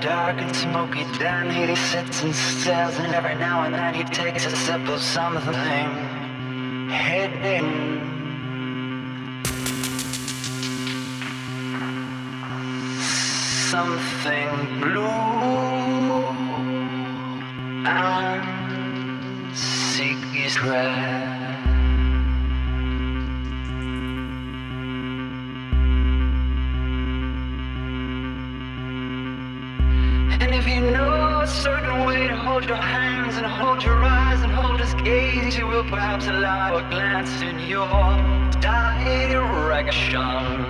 dark and smoky den He sits and stares and every now and then he takes a sip of something hidden. Something blue. hold your hands and hold your eyes and hold his gaze, you will perhaps allow a glance in your direction.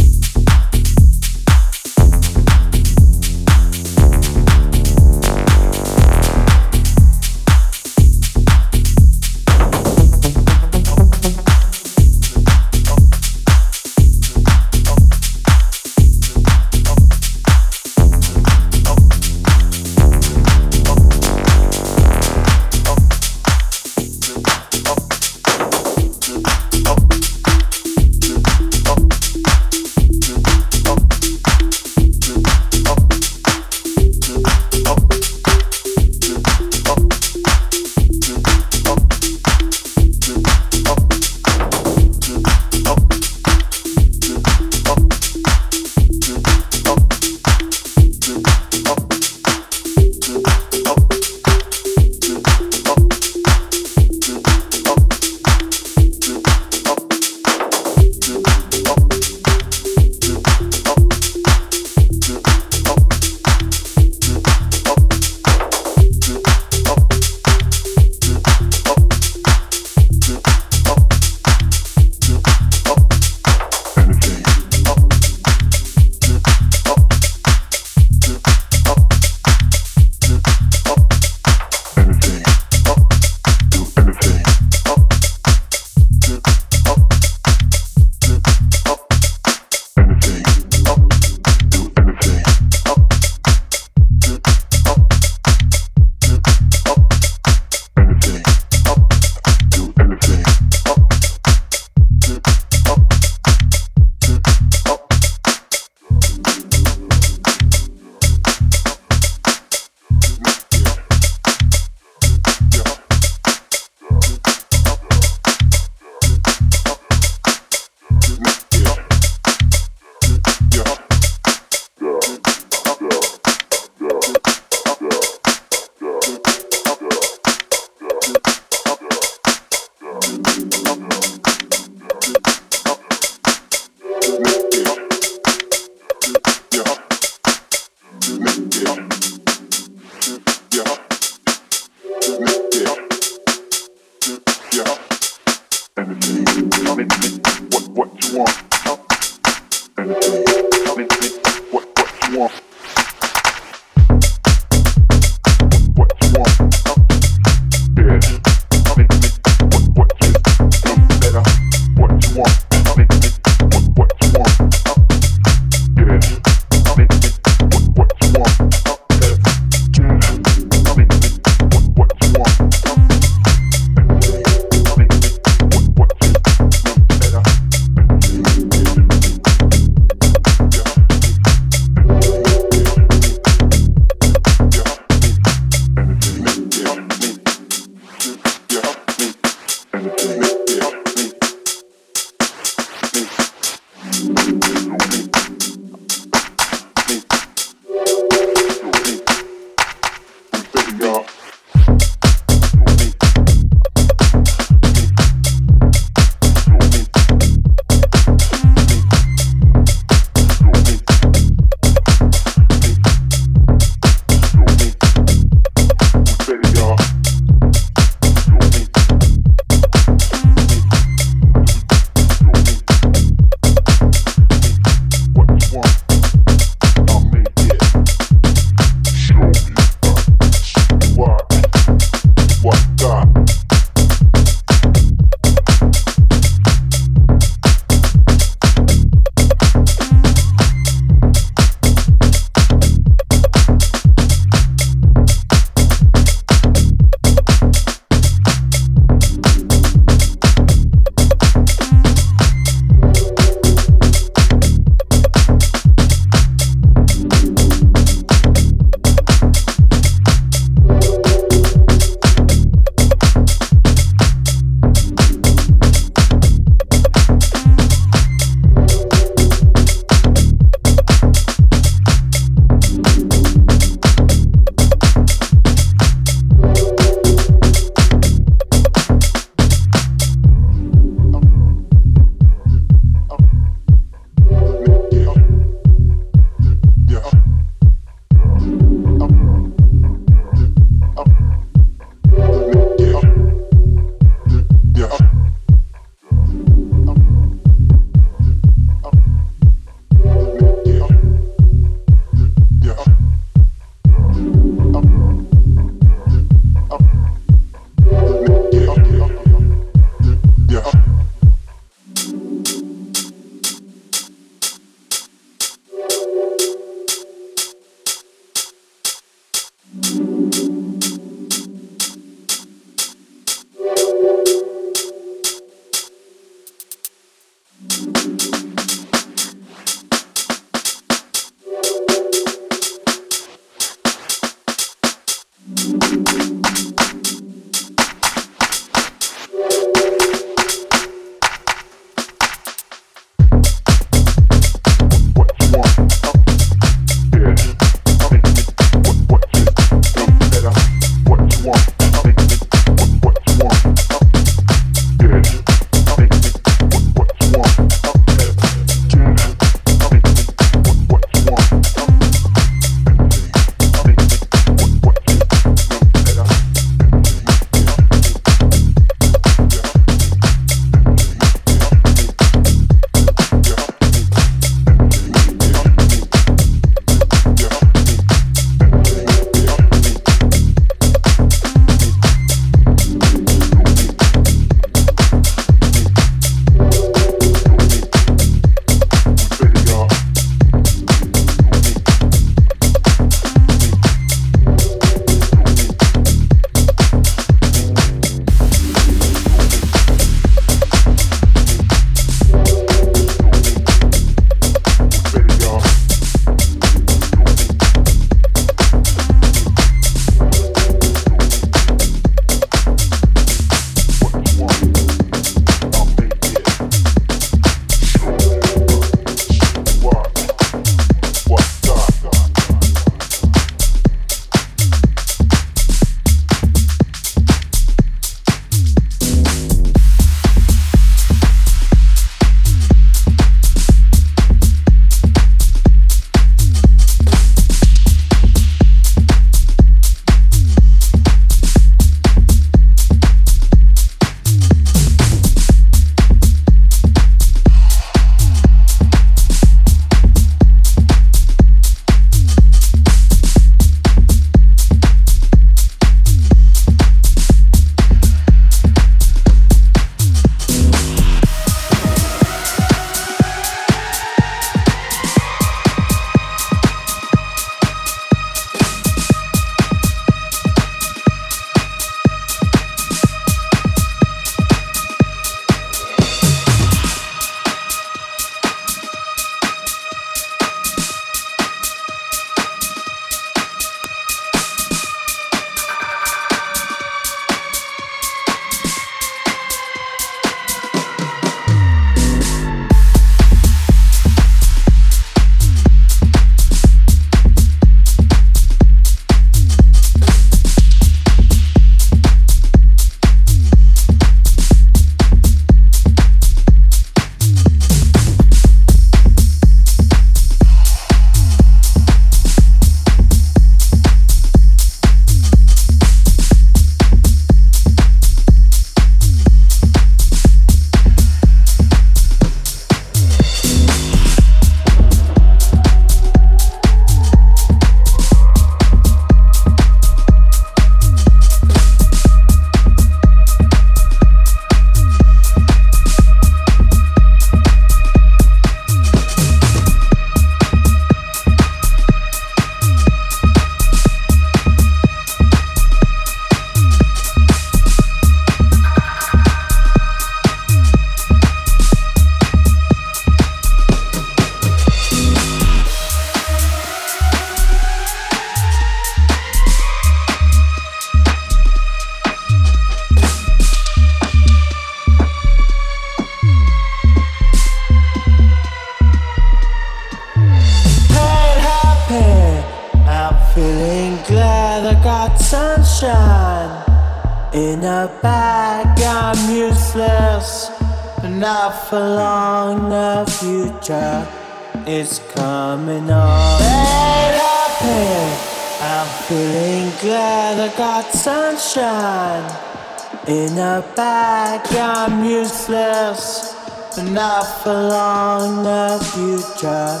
The future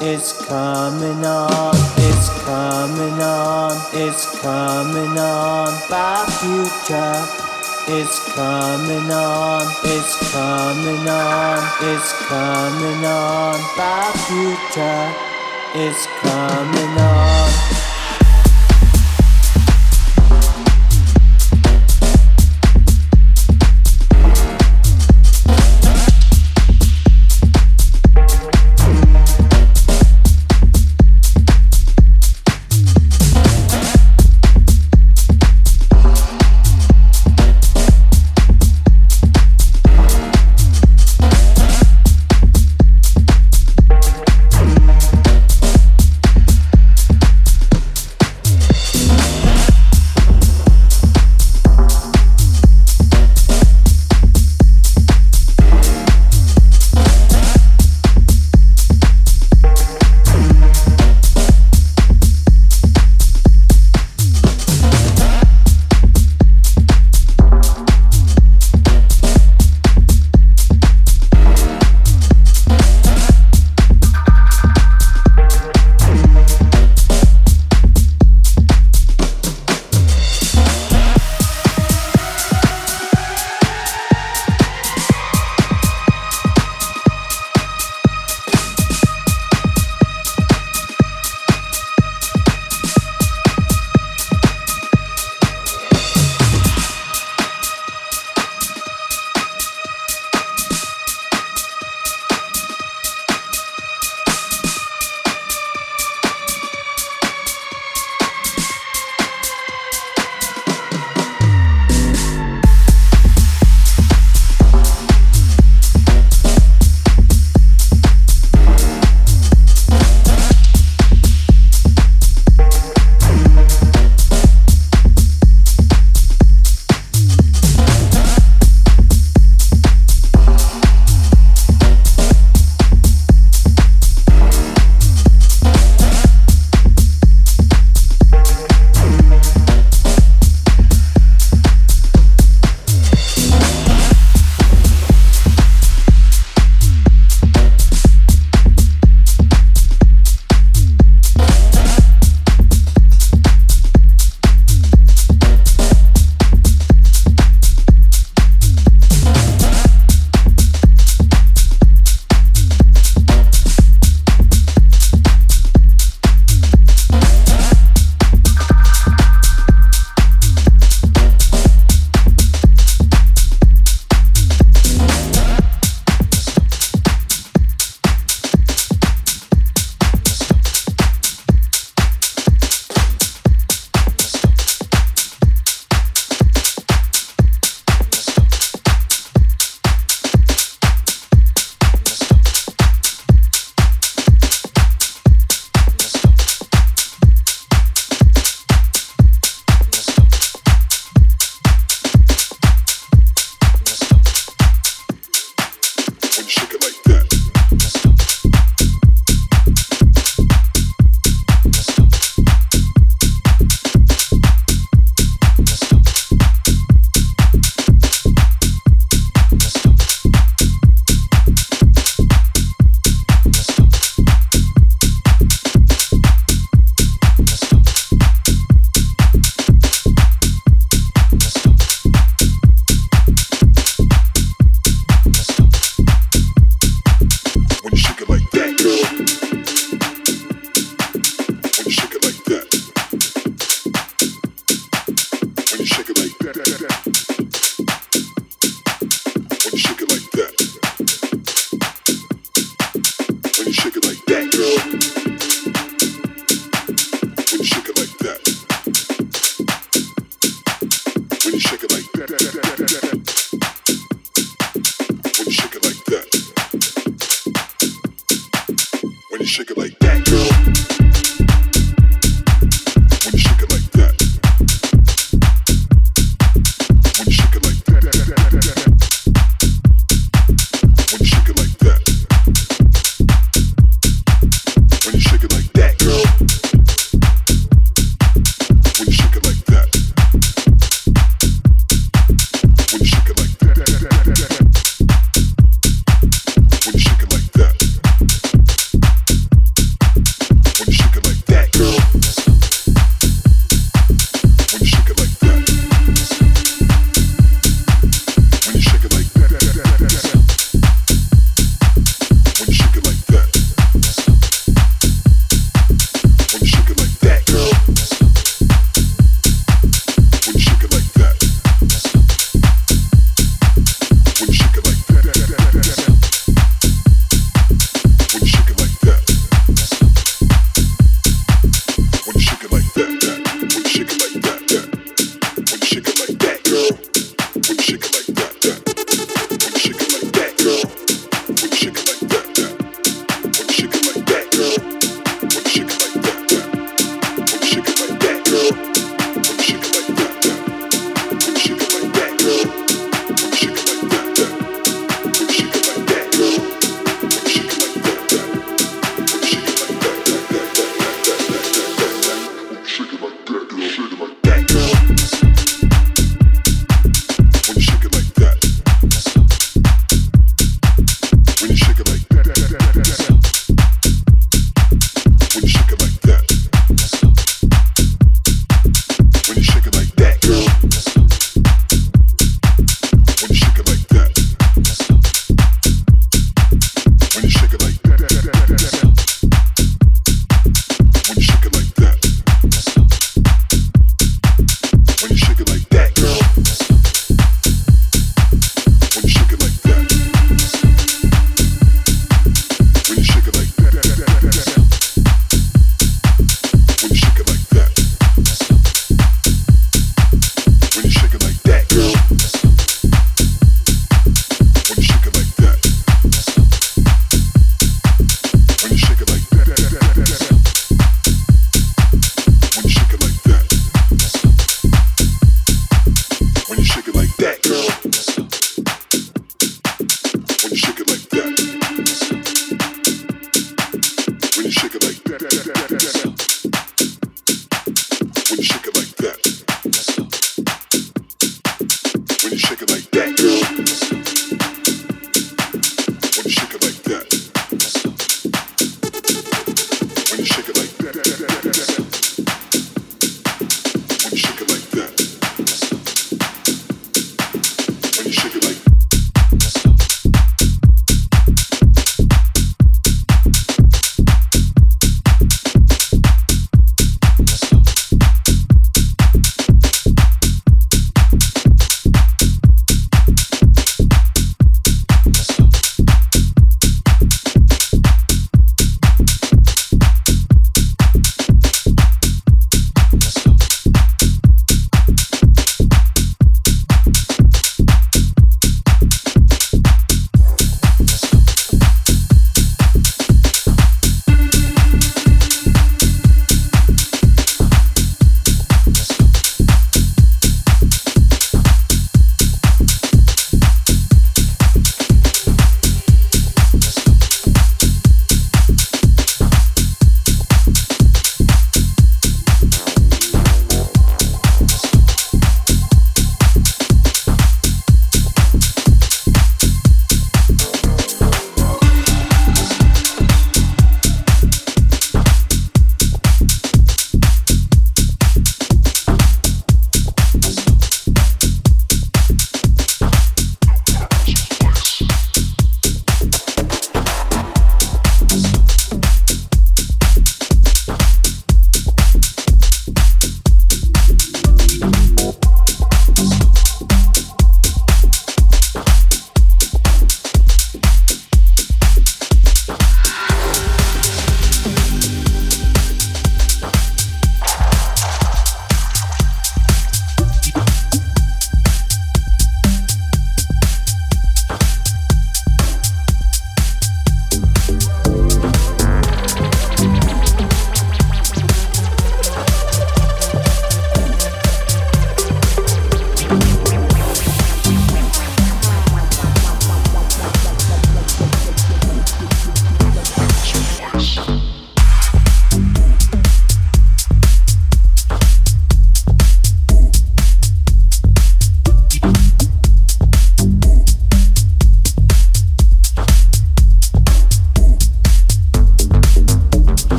is coming on. It's coming on. It's coming on. My future is coming on. It's coming on. It's coming on. My future is coming on.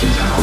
Thank.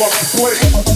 love to play.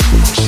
sometimes.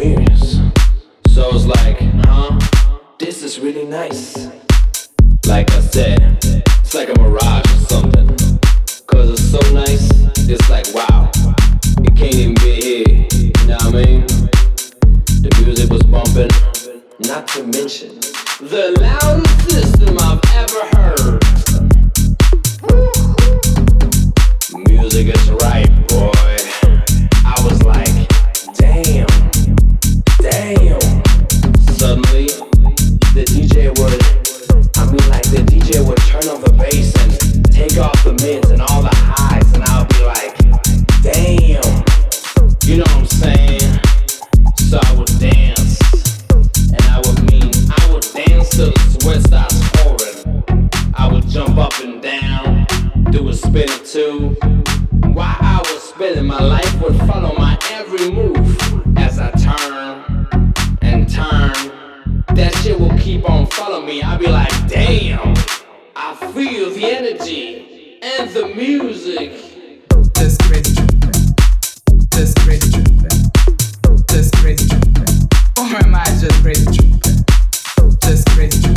experience. So it's like, huh? This is really nice. Like I said, it's like a mirage or something. Cause it's so nice, it's like wow. It can't even be here, you know what I mean? The music was bumping, not to mention the loudest. to why I was spending my life would follow my every move as I turn and turn. That shit will keep on following me. I'll be like, damn, I feel the energy and the music. This crazy truth. This crazy truth. This crazy truth. Or am I just crazy truth? Just crazy truth.